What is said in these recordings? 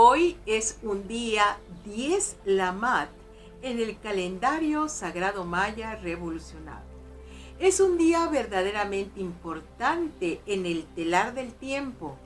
Hoy es un día 10 Lamat en el calendario sagrado maya revolucionado. Es un día verdaderamente importante en el telar del tiempo,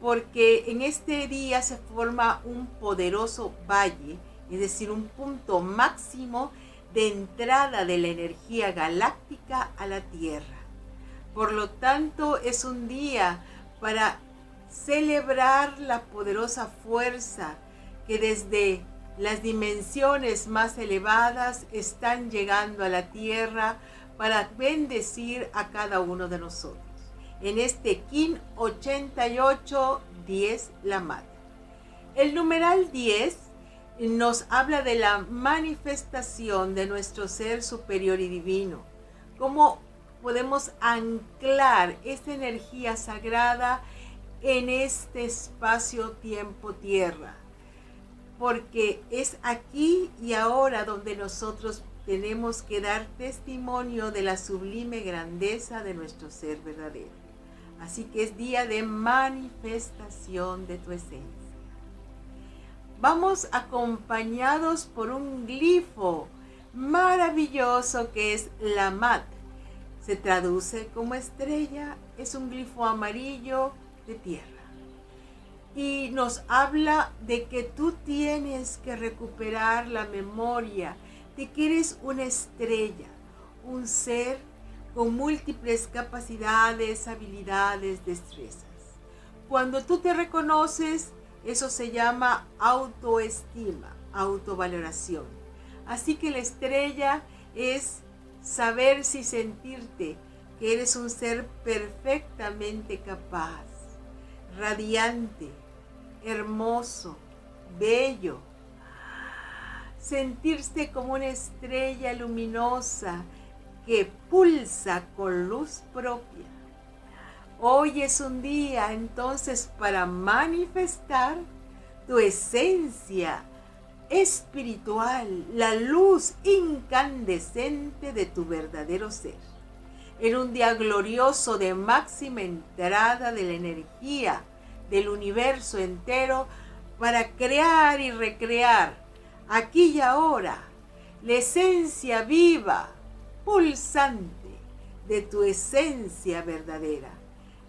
porque en este día se forma un poderoso valle, es decir, un punto máximo de entrada de la energía galáctica a la Tierra. Por lo tanto, es un día para celebrar la poderosa fuerza que desde las dimensiones más elevadas están llegando a la tierra para bendecir a cada uno de nosotros. En este Kin 88 10 la madre. El numeral 10 nos habla de la manifestación de nuestro ser superior y divino. Cómo podemos anclar esta energía sagrada en este espacio tiempo-tierra. Porque es aquí y ahora donde nosotros tenemos que dar testimonio de la sublime grandeza de nuestro ser verdadero. Así que es día de manifestación de tu esencia. Vamos acompañados por un glifo maravilloso que es la mat. Se traduce como estrella, es un glifo amarillo tierra. Y nos habla de que tú tienes que recuperar la memoria de que eres una estrella, un ser con múltiples capacidades, habilidades, destrezas. Cuando tú te reconoces, eso se llama autoestima, autovaloración. Así que la estrella es saber si sentirte que eres un ser perfectamente capaz radiante, hermoso, bello. Sentirse como una estrella luminosa que pulsa con luz propia. Hoy es un día entonces para manifestar tu esencia espiritual, la luz incandescente de tu verdadero ser en un día glorioso de máxima entrada de la energía del universo entero para crear y recrear aquí y ahora la esencia viva, pulsante de tu esencia verdadera.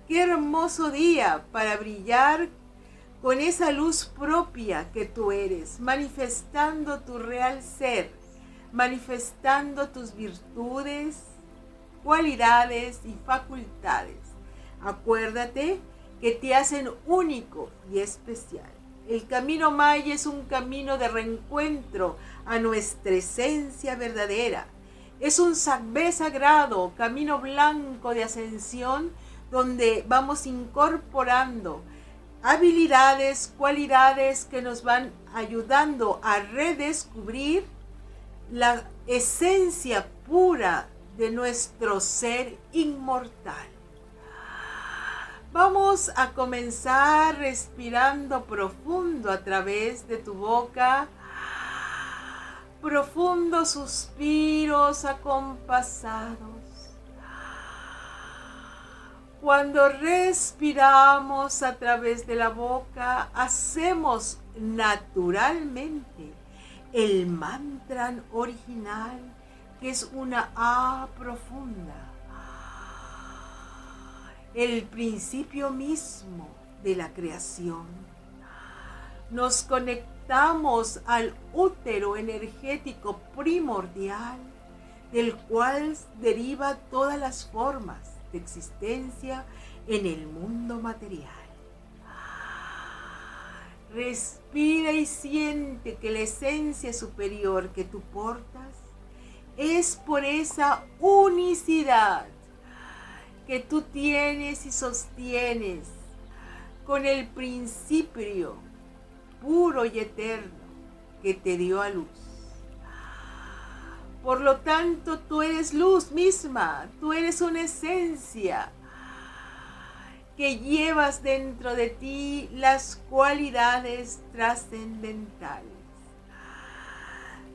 Qué hermoso día para brillar con esa luz propia que tú eres, manifestando tu real ser, manifestando tus virtudes, cualidades y facultades. Acuérdate que te hacen único y especial. El camino Maya es un camino de reencuentro a nuestra esencia verdadera. Es un sabé sagrado, camino blanco de ascensión, donde vamos incorporando habilidades, cualidades que nos van ayudando a redescubrir la esencia pura de nuestro ser inmortal. Vamos a comenzar respirando profundo a través de tu boca. Profundos suspiros acompasados. Cuando respiramos a través de la boca, hacemos naturalmente el mantra original que es una A profunda. El principio mismo de la creación. Nos conectamos al útero energético primordial del cual deriva todas las formas de existencia en el mundo material. Respira y siente que la esencia superior que tú portas es por esa unicidad que tú tienes y sostienes con el principio puro y eterno que te dio a luz. Por lo tanto, tú eres luz misma, tú eres una esencia que llevas dentro de ti las cualidades trascendentales.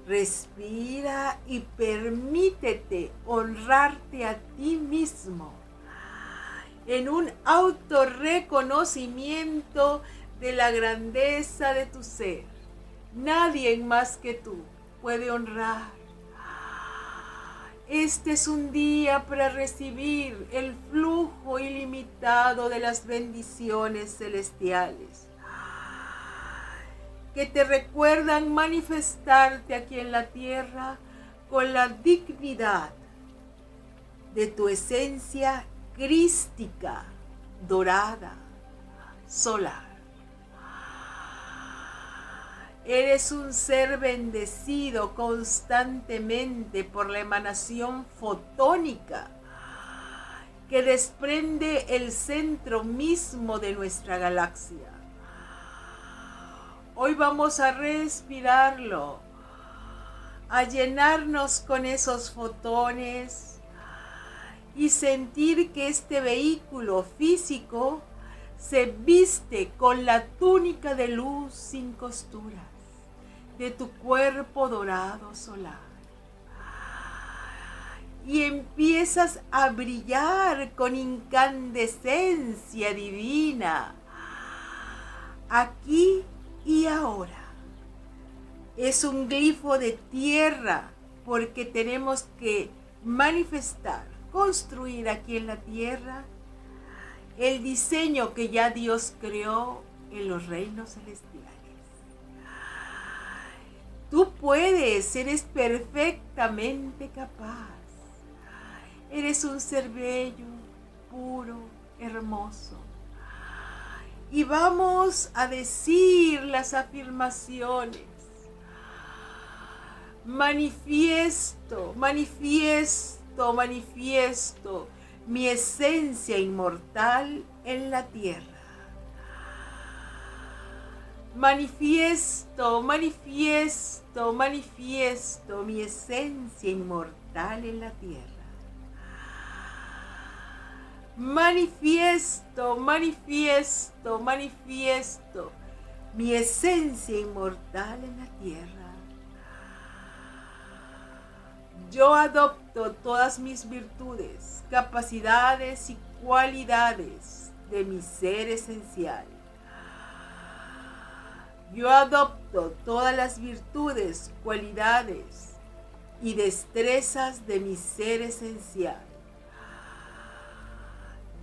Respira y permítete honrarte a ti mismo en un autorreconocimiento de la grandeza de tu ser. Nadie más que tú puede honrar. Este es un día para recibir el flujo ilimitado de las bendiciones celestiales que te recuerdan manifestarte aquí en la tierra con la dignidad de tu esencia crística, dorada, solar. Eres un ser bendecido constantemente por la emanación fotónica que desprende el centro mismo de nuestra galaxia. Hoy vamos a respirarlo, a llenarnos con esos fotones y sentir que este vehículo físico se viste con la túnica de luz sin costuras de tu cuerpo dorado solar. Y empiezas a brillar con incandescencia divina. Aquí y ahora. Es un glifo de tierra porque tenemos que manifestar, construir aquí en la tierra el diseño que ya Dios creó en los reinos celestiales. Tú puedes, eres perfectamente capaz. Eres un ser bello, puro, hermoso y vamos a decir las afirmaciones. Manifiesto, manifiesto, manifiesto mi esencia inmortal en la tierra. Manifiesto, manifiesto, manifiesto mi esencia inmortal en la tierra. Manifiesto, manifiesto, manifiesto mi esencia inmortal en la tierra. Yo adopto todas mis virtudes, capacidades y cualidades de mi ser esencial. Yo adopto todas las virtudes, cualidades y destrezas de mi ser esencial.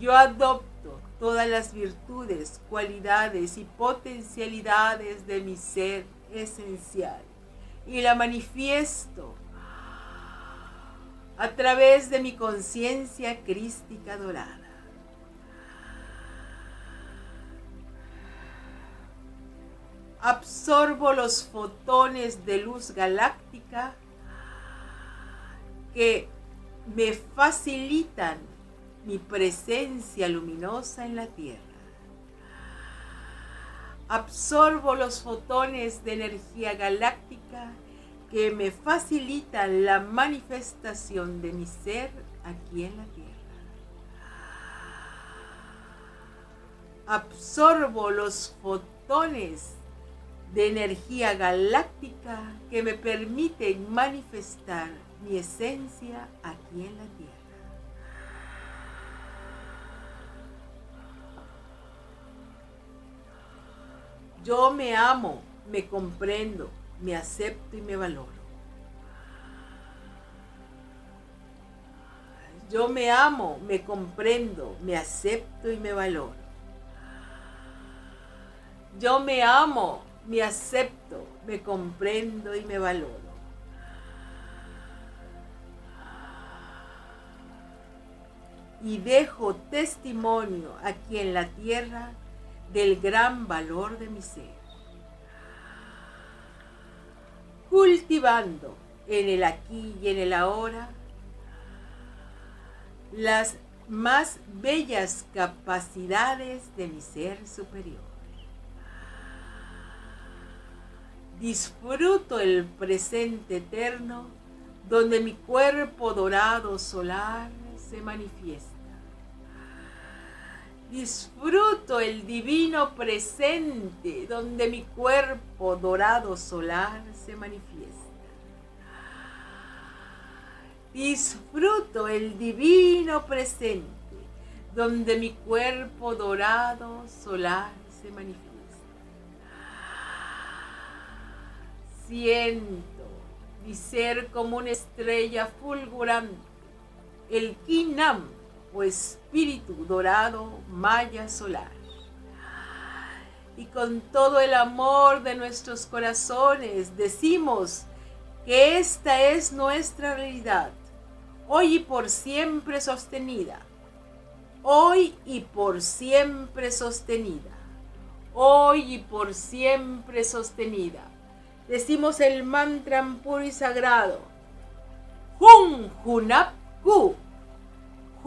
Yo adopto todas las virtudes, cualidades y potencialidades de mi ser esencial y la manifiesto a través de mi conciencia crística dorada. Absorbo los fotones de luz galáctica que me facilitan mi presencia luminosa en la Tierra. Absorbo los fotones de energía galáctica que me facilitan la manifestación de mi ser aquí en la Tierra. Absorbo los fotones de energía galáctica que me permiten manifestar mi esencia aquí en la Tierra. Yo me amo, me comprendo, me acepto y me valoro. Yo me amo, me comprendo, me acepto y me valoro. Yo me amo, me acepto, me comprendo y me valoro. Y dejo testimonio aquí en la tierra del gran valor de mi ser. Cultivando en el aquí y en el ahora las más bellas capacidades de mi ser superior. Disfruto el presente eterno donde mi cuerpo dorado solar se manifiesta disfruto el divino presente donde mi cuerpo dorado solar se manifiesta. Disfruto el divino presente donde mi cuerpo dorado solar se manifiesta. Siento mi ser como una estrella fulgurante, el Kinam o espíritu dorado maya solar. Y con todo el amor de nuestros corazones decimos que esta es nuestra realidad, hoy y por siempre sostenida, hoy y por siempre sostenida, hoy y por siempre sostenida. Decimos el mantra puro y sagrado. Hun Hunap Ku.